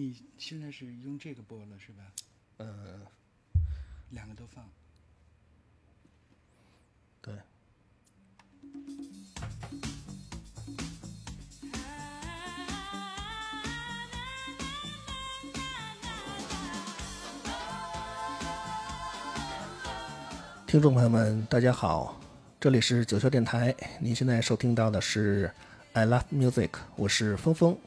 你现在是用这个播了是吧？呃，两个都放。对。听众朋友们，大家好，这里是九霄电台，您现在收听到的是 I Love Music，我是峰峰。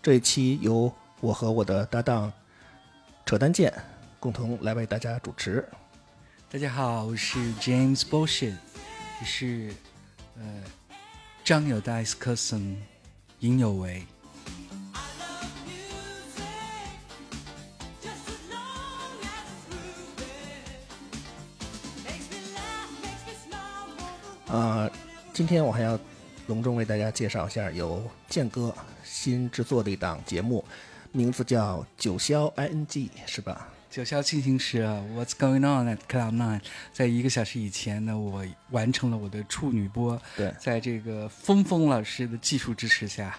这一期由我和我的搭档扯淡剑共同来为大家主持。大家好，我是 James Bullshit，也是呃张友的 S cousin 尹有为。啊，今天我还要隆重为大家介绍一下由剑哥新制作的一档节目，名字叫《九霄 ING》，是吧？九霄进行时，What's going on at Cloud Nine？在一个小时以前呢，我完成了我的处女播。对，在这个峰峰老师的技术支持下。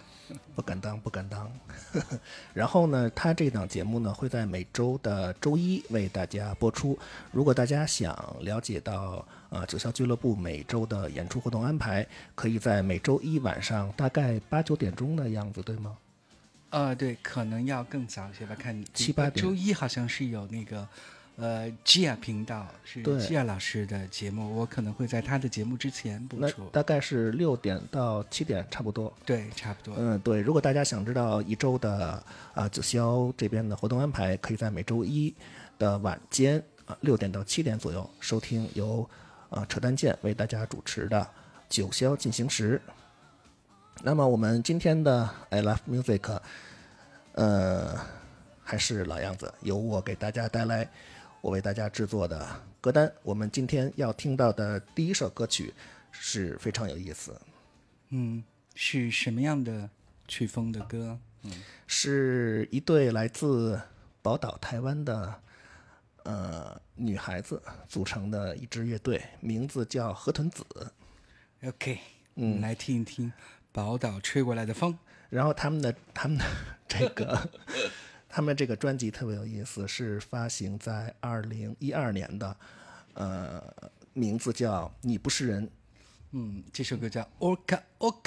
不敢当，不敢当。然后呢，他这档节目呢会在每周的周一为大家播出。如果大家想了解到呃九霄俱乐部每周的演出活动安排，可以在每周一晚上大概八九点钟的样子，对吗？呃，对，可能要更早一些吧，看七八点。周一好像是有那个。呃，Gia 频道是 Gia 老师的节目，我可能会在他的节目之前播出。大概是六点到七点，差不多。对，差不多。嗯，对。如果大家想知道一周的啊九霄这边的活动安排，可以在每周一的晚间啊六点到七点左右收听由啊扯淡剑为大家主持的九霄进行时。那么我们今天的 I Love Music，呃，还是老样子，由我给大家带来。我为大家制作的歌单，我们今天要听到的第一首歌曲是非常有意思。嗯，是什么样的曲风的歌？嗯，是一对来自宝岛台湾的呃女孩子组成的一支乐队，名字叫河豚子。OK，嗯，来听一听宝岛吹过来的风。然后他们的他们的这个。他们这个专辑特别有意思，是发行在二零一二年的，呃，名字叫《你不是人》。嗯，这首歌叫《Oka Oka》。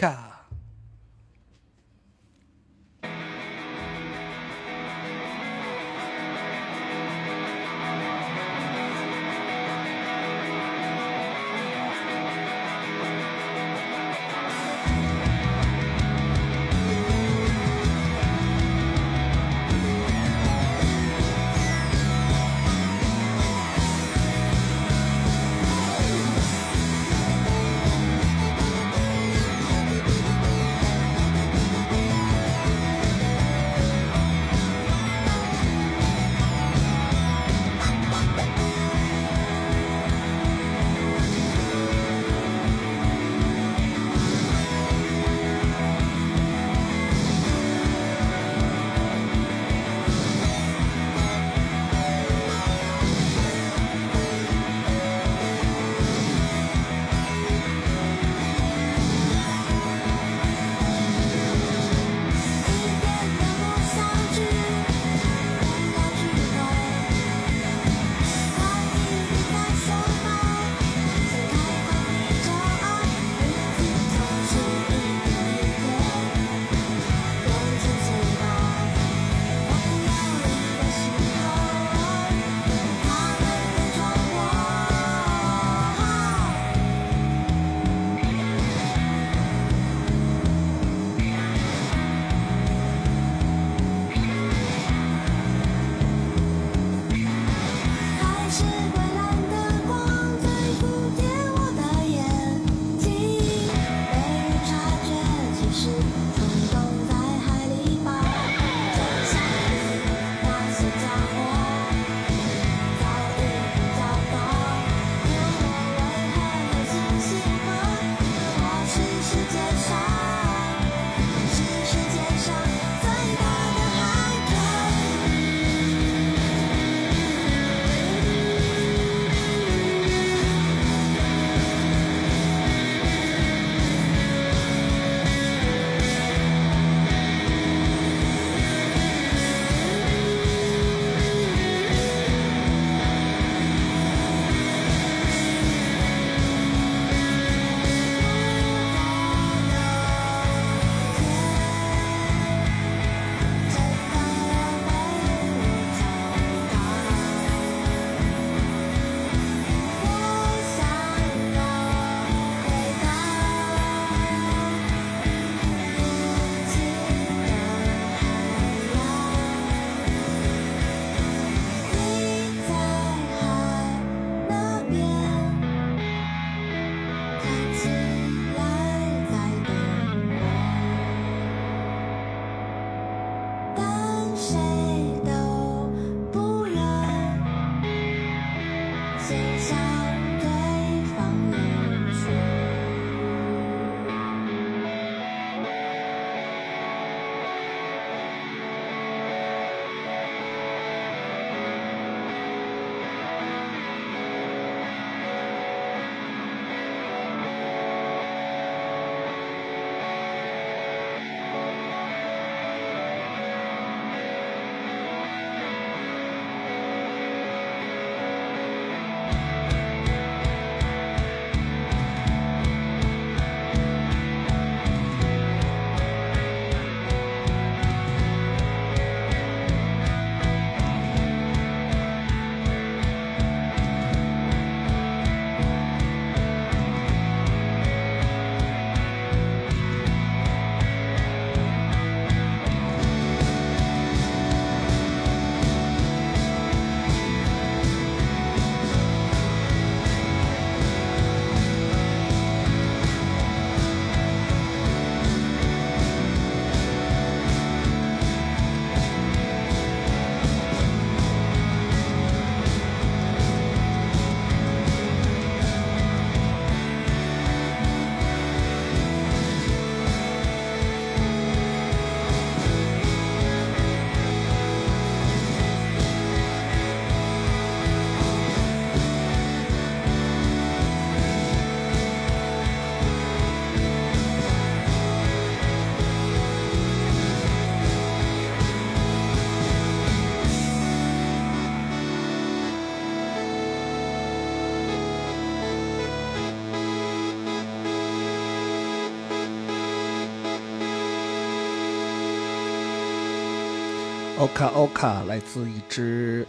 Oka Oka 来自一支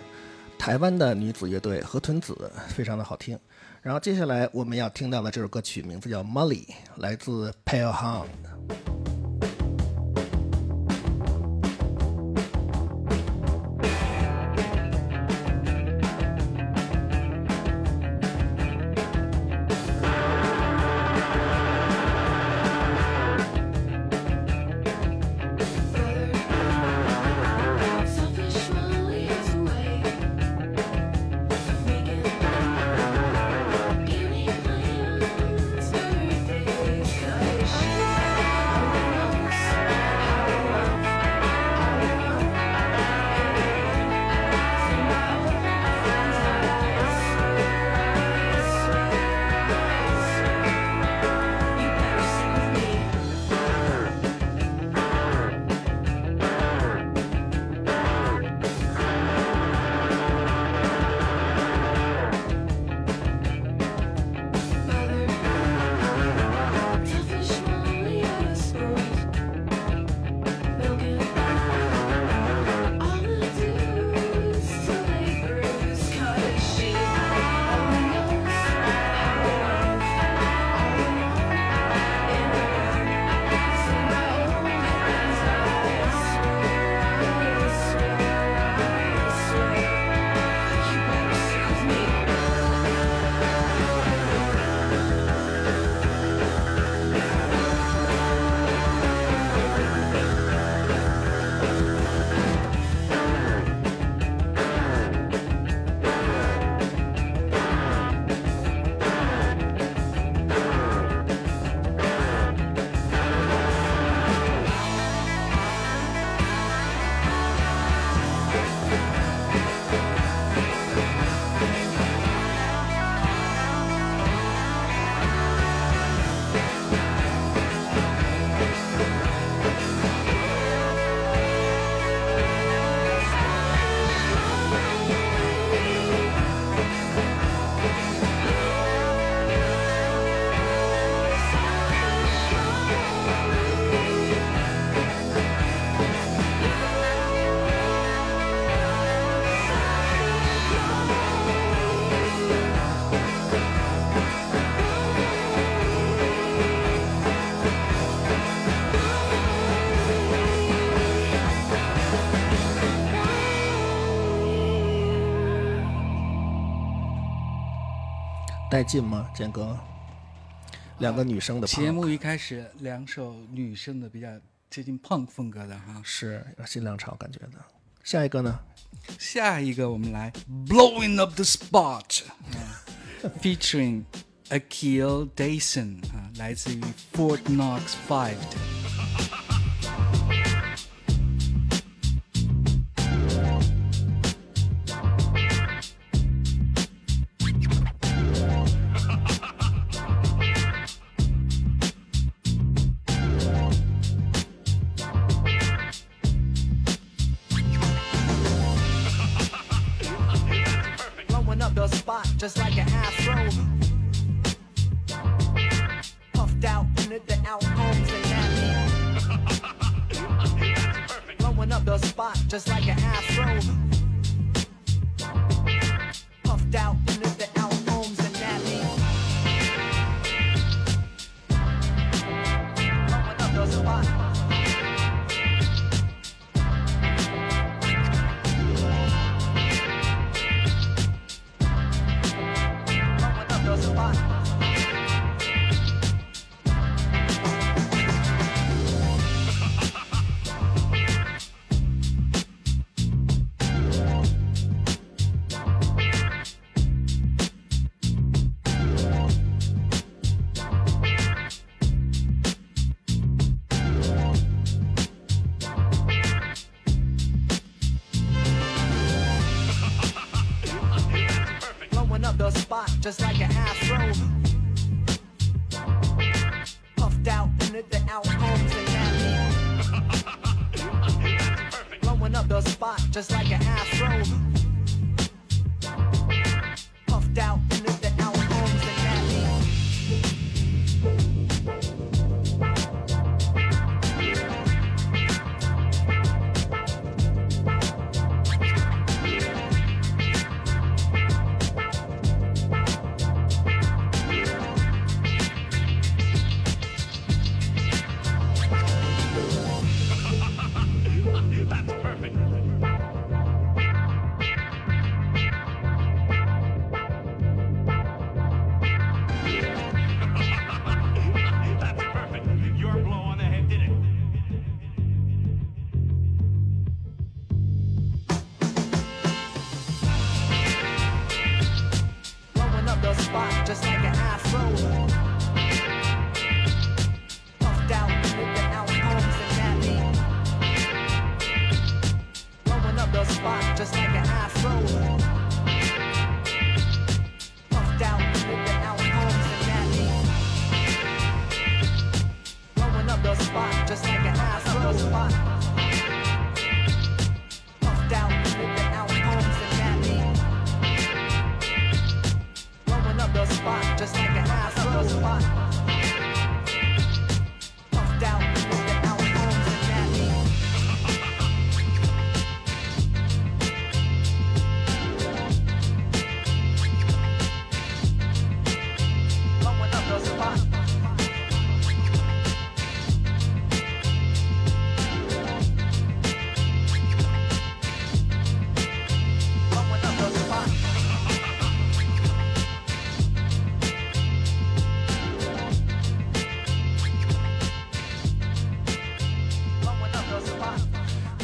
台湾的女子乐队河豚子，非常的好听。然后接下来我们要听到的这首歌曲名字叫《Molly》，来自 Pale Hound。带劲吗，建哥？两个女生的节目一开始，两首女生的比较接近 punk 风格的哈，是新浪潮感觉的。下一个呢？下一个我们来 Blowing Up the Spot，featuring Akil Dayson 啊，来自于 Fort Knox Five。Like. Puffed out into the out homes and Blowing up the spot just like an afro. Puffed out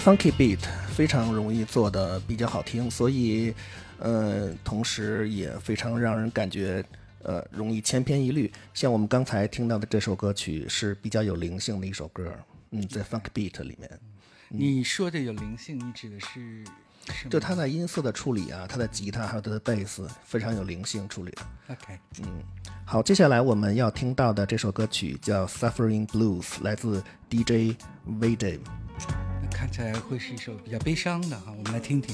Funky beat 非常容易做的比较好听，所以，呃，同时也非常让人感觉，呃，容易千篇一律。像我们刚才听到的这首歌曲是比较有灵性的一首歌，嗯，在 Funky beat 里面。你说的有灵性，你指的是？就它在音色的处理啊，它的吉他还有它的贝斯非常有灵性处理的。OK，嗯，好，接下来我们要听到的这首歌曲叫《Suffering Blues》，来自 DJ V Dave。看起来会是一首比较悲伤的哈，我们来听听。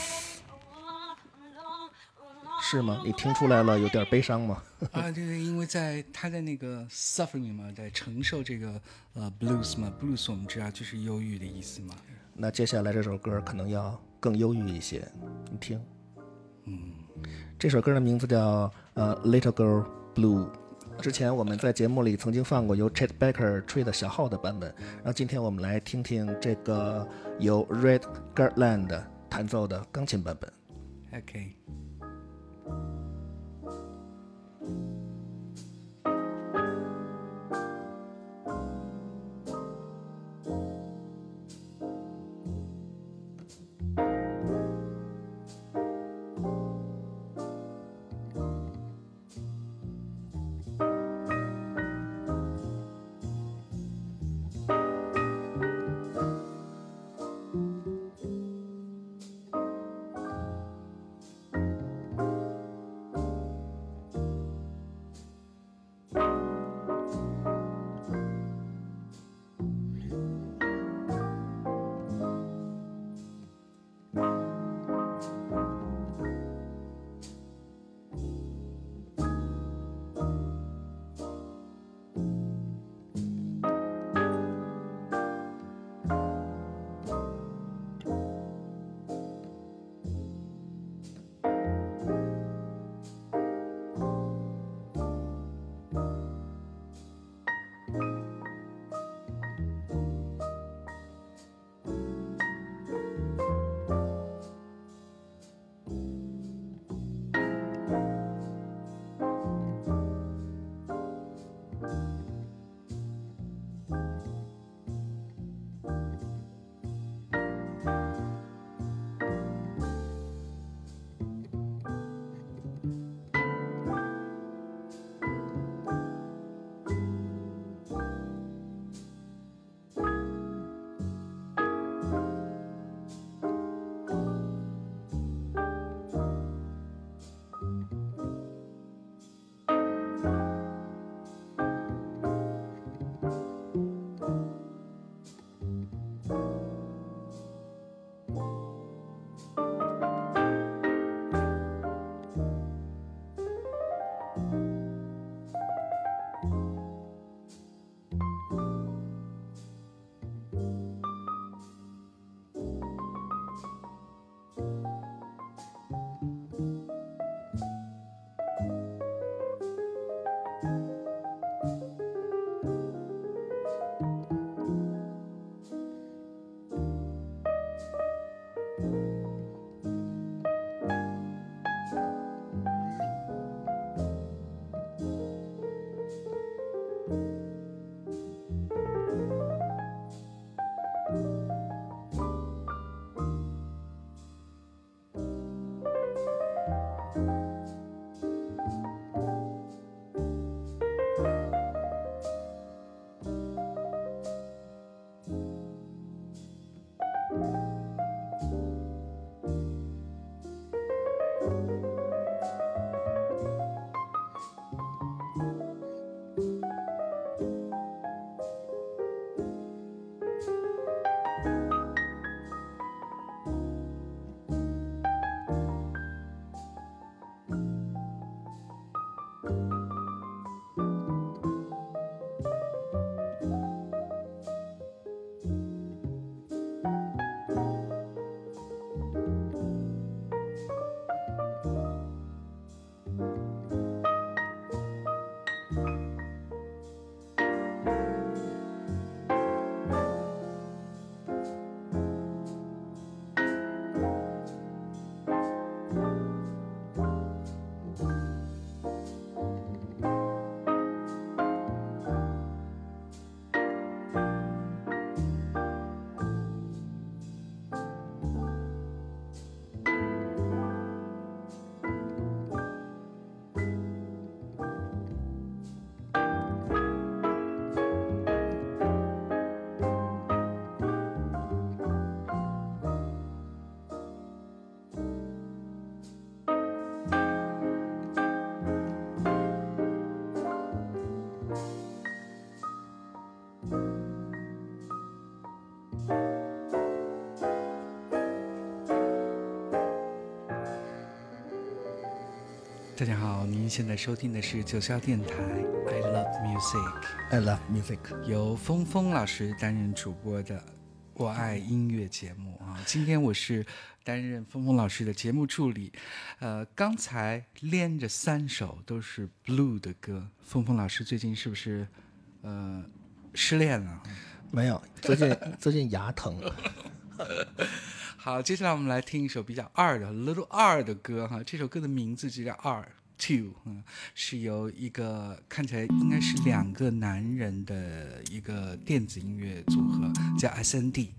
是吗？你听出来了，有点悲伤吗？啊，对对，因为在他在那个 suffering 嘛，在承受这个呃 blues 嘛，blues 我们知道就是忧郁的意思嘛。那接下来这首歌可能要更忧郁一些，你听。嗯，这首歌的名字叫呃 Little Girl Blue。之前我们在节目里曾经放过由 Chet Baker 吹的小号的版本，然后今天我们来听听这个由 Red Garland 弹奏的钢琴版本。OK。大家好，您现在收听的是九霄电台，I love music，I love music。由峰峰老师担任主播的《我爱音乐》节目啊。今天我是担任峰峰老师的节目助理，呃，刚才连着三首都是 blue 的歌，峰峰老师最近是不是呃失恋了？没有，最近最近牙疼。好，接下来我们来听一首比较二的 Little 二的歌哈，这首歌的名字就叫二 Two，嗯，是由一个看起来应该是两个男人的一个电子音乐组合，叫 S.N.D。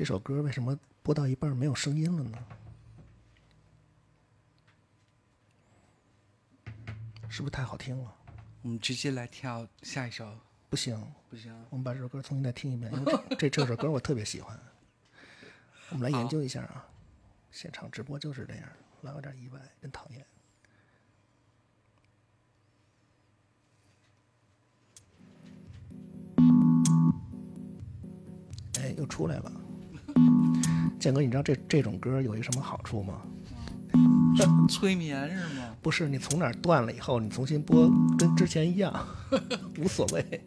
这首歌为什么播到一半没有声音了呢？是不是太好听了？我们直接来跳下一首，不行，不行？我们把这首歌重新再听一遍，因为 这这这首歌我特别喜欢。我们来研究一下啊，现场直播就是这样，老有点意外，真讨厌。哎，又出来了。建哥，你知道这这种歌有一什么好处吗？催眠是吗？不是，你从哪儿断了以后，你重新播，跟之前一样，无所谓。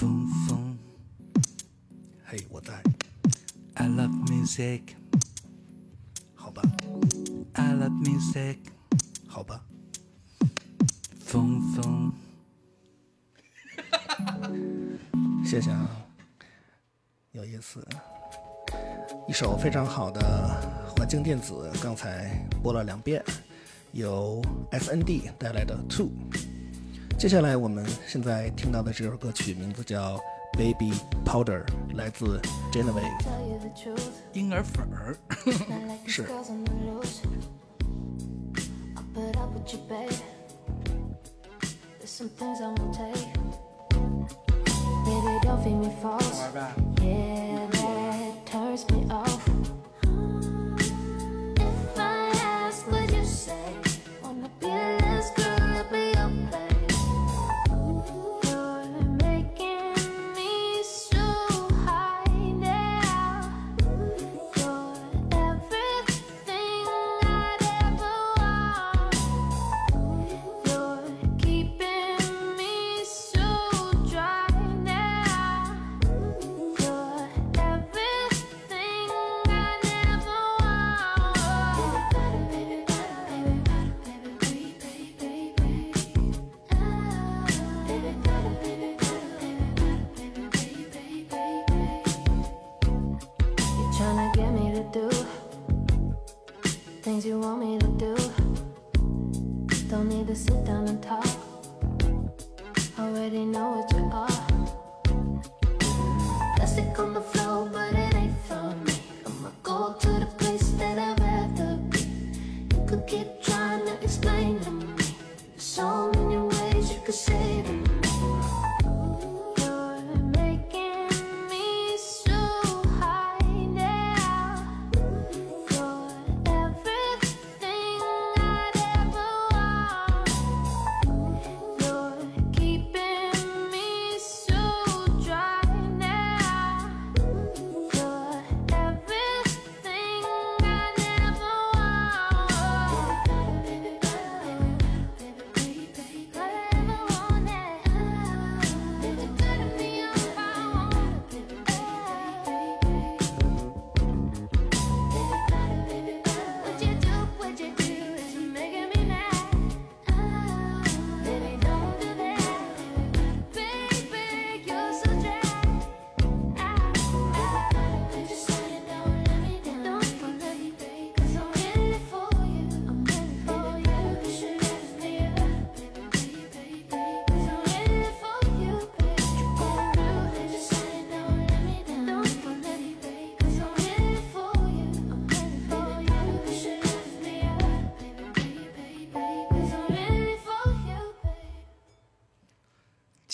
风风，嘿，我在。I love music。好吧，I love music。好吧，风风。谢谢啊，有意思。一首非常好的环境电子，刚才播了两遍，由 SND 带来的 two。接下来我们现在听到的这首歌曲名字叫 baby powder 来自 Jena 婴儿粉是 way Genevieve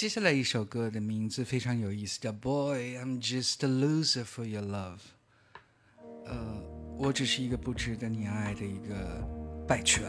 接下来一首歌的名字非常有意思，叫《Boy I'm Just a Loser for Your Love》。呃，我只是一个不值得你爱的一个败犬。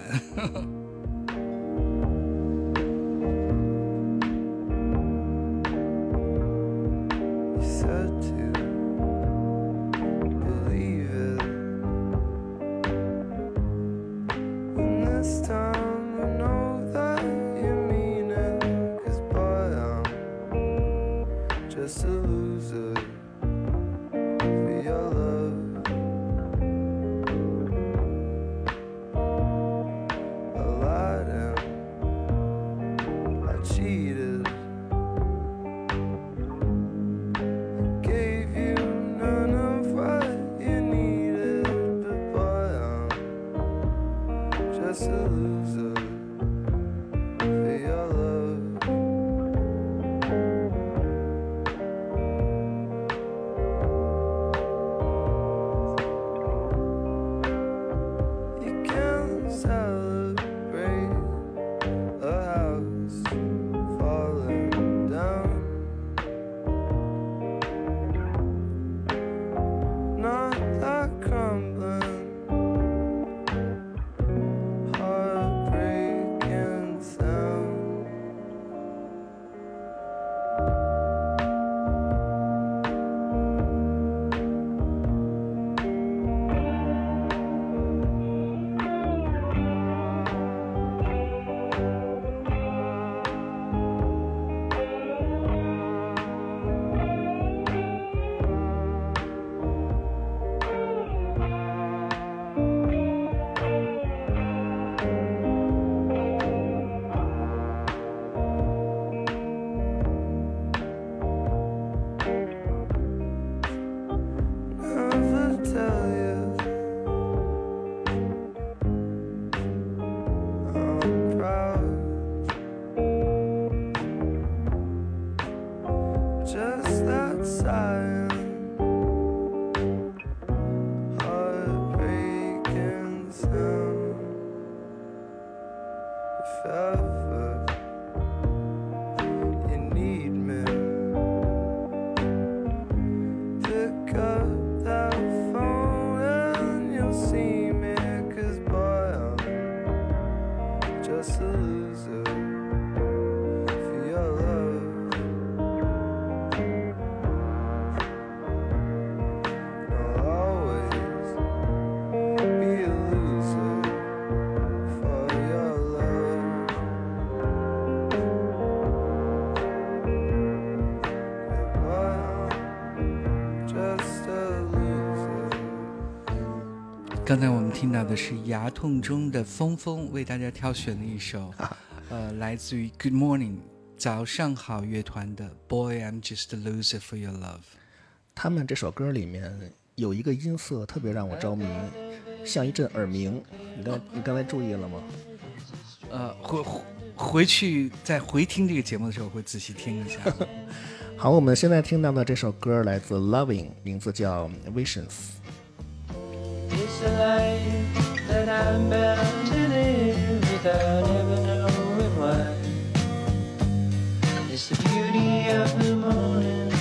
听到的是牙痛中的峰峰为大家挑选的一首，呃，来自于 Good Morning 早上好乐团的 Boy I'm Just a Loser for Your Love。他们这首歌里面有一个音色特别让我着迷，像一阵耳鸣。你刚你刚才注意了吗？呃，回回回去在回听这个节目的时候会仔细听一下。好，我们现在听到的这首歌来自 Loving，名字叫 Visions。Life that I'm bound to live without ever knowing why. It's the beauty of the morning.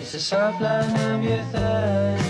It's the soft line of your thigh.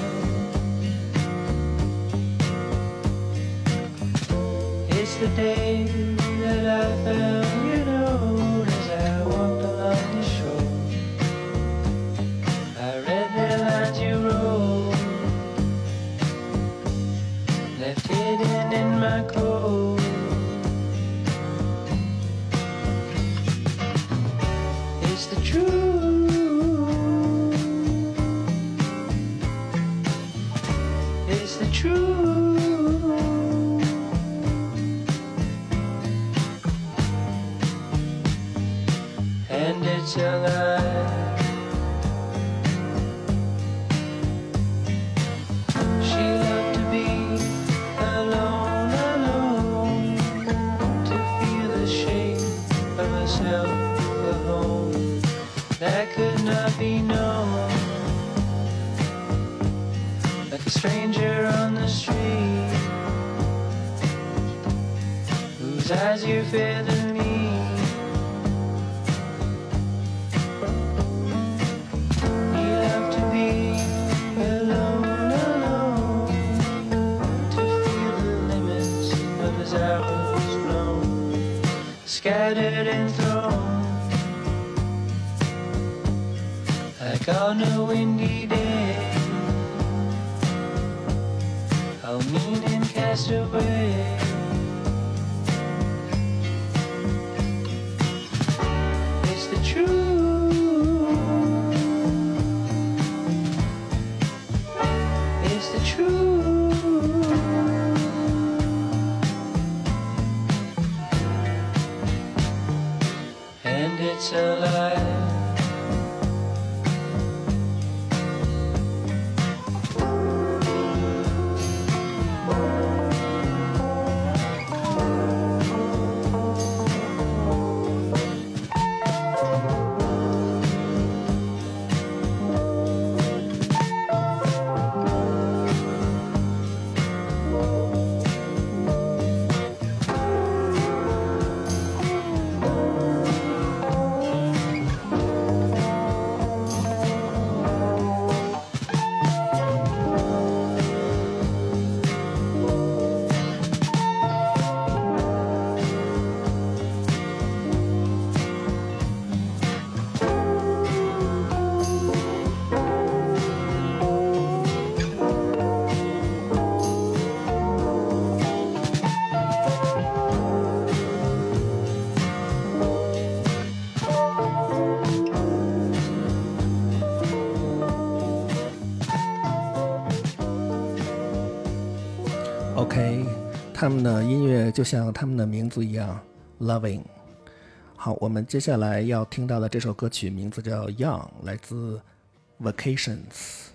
Stranger on the street, whose eyes you fail to meet. He loved to be alone, alone, to feel the limits of his blown, scattered and thrown, like on a windy away. 他们的音乐就像他们的名字一样，loving。好，我们接下来要听到的这首歌曲名字叫《Young》，来自 Vacations。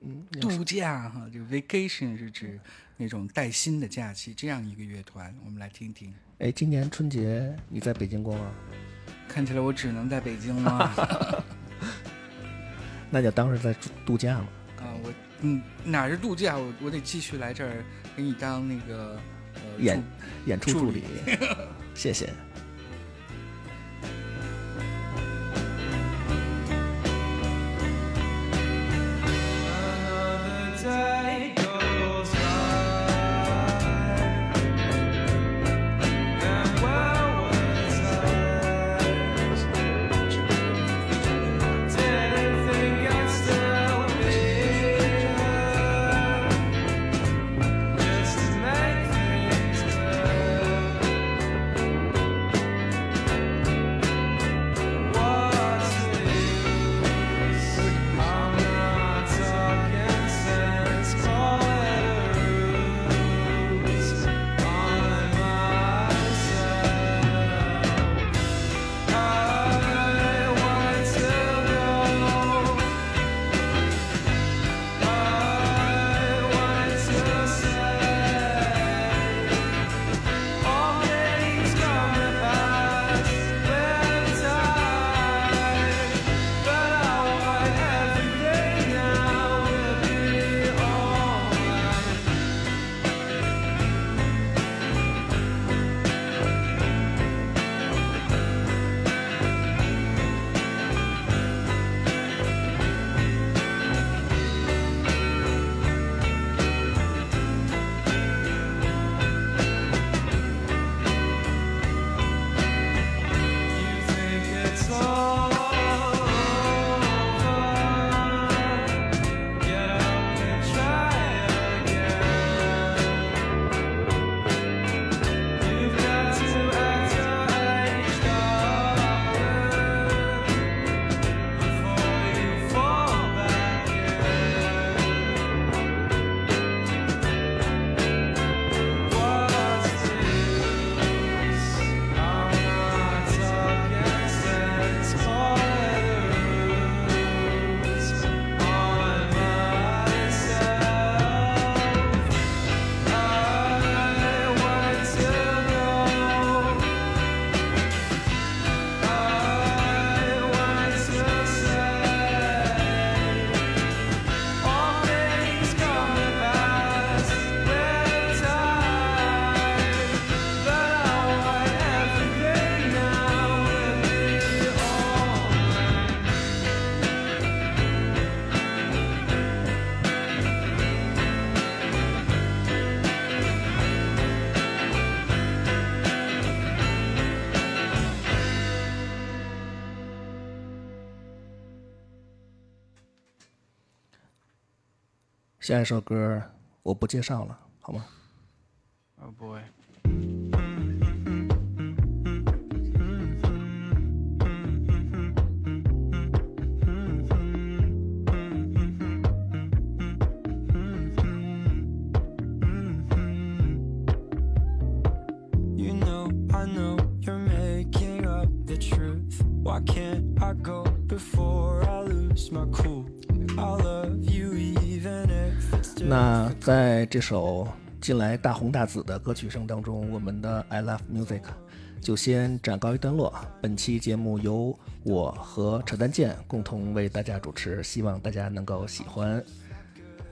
嗯度假哈，这个 vacation 是指那种带薪的假期，这样一个乐团，我们来听听。哎，今年春节你在北京过吗？看起来我只能在北京了 那就当是在度度假嘛。啊！我嗯，哪是度假？我我得继续来这儿给你当那个呃演演出助理，谢谢。下一首歌我不介绍了，这首近来大红大紫的歌曲声当中，我们的 I Love Music 就先暂告一段落。本期节目由我和扯淡健共同为大家主持，希望大家能够喜欢。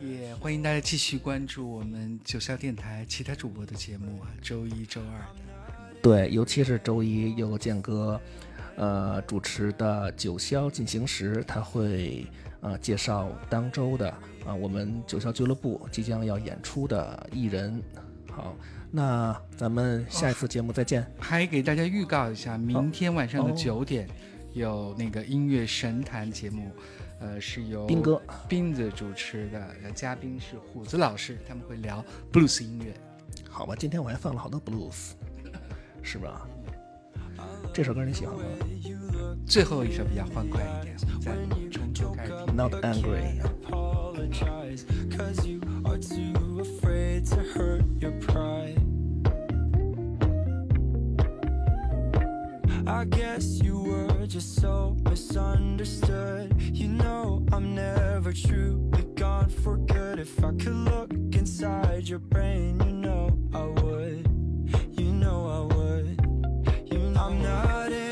也欢迎大家继续关注我们九霄电台其他主播的节目啊，周一、周二的。对，尤其是周一由健哥，呃主持的九霄进行时，他会呃介绍当周的啊、我们九霄俱乐部即将要演出的艺人。好，那咱们下一次节目再见。还给大家预告一下，明天晚上的哦九点、有那个音乐神坛节目，呃，是由斌哥斌子主持的，呃嘉宾是虎子老师，他们会聊 blues 音乐。好吧，今天我还放了好多 blues，是吧？这首歌你喜欢吗最后一首比较欢快一点，我们再从头开始听。 ？Not angry。 apologize cause you are too afraid to hurt your pride I guess you were just so misunderstood You know I'm never truly gone for good If I could look inside your brain You know I would You know I would you know I'm not angry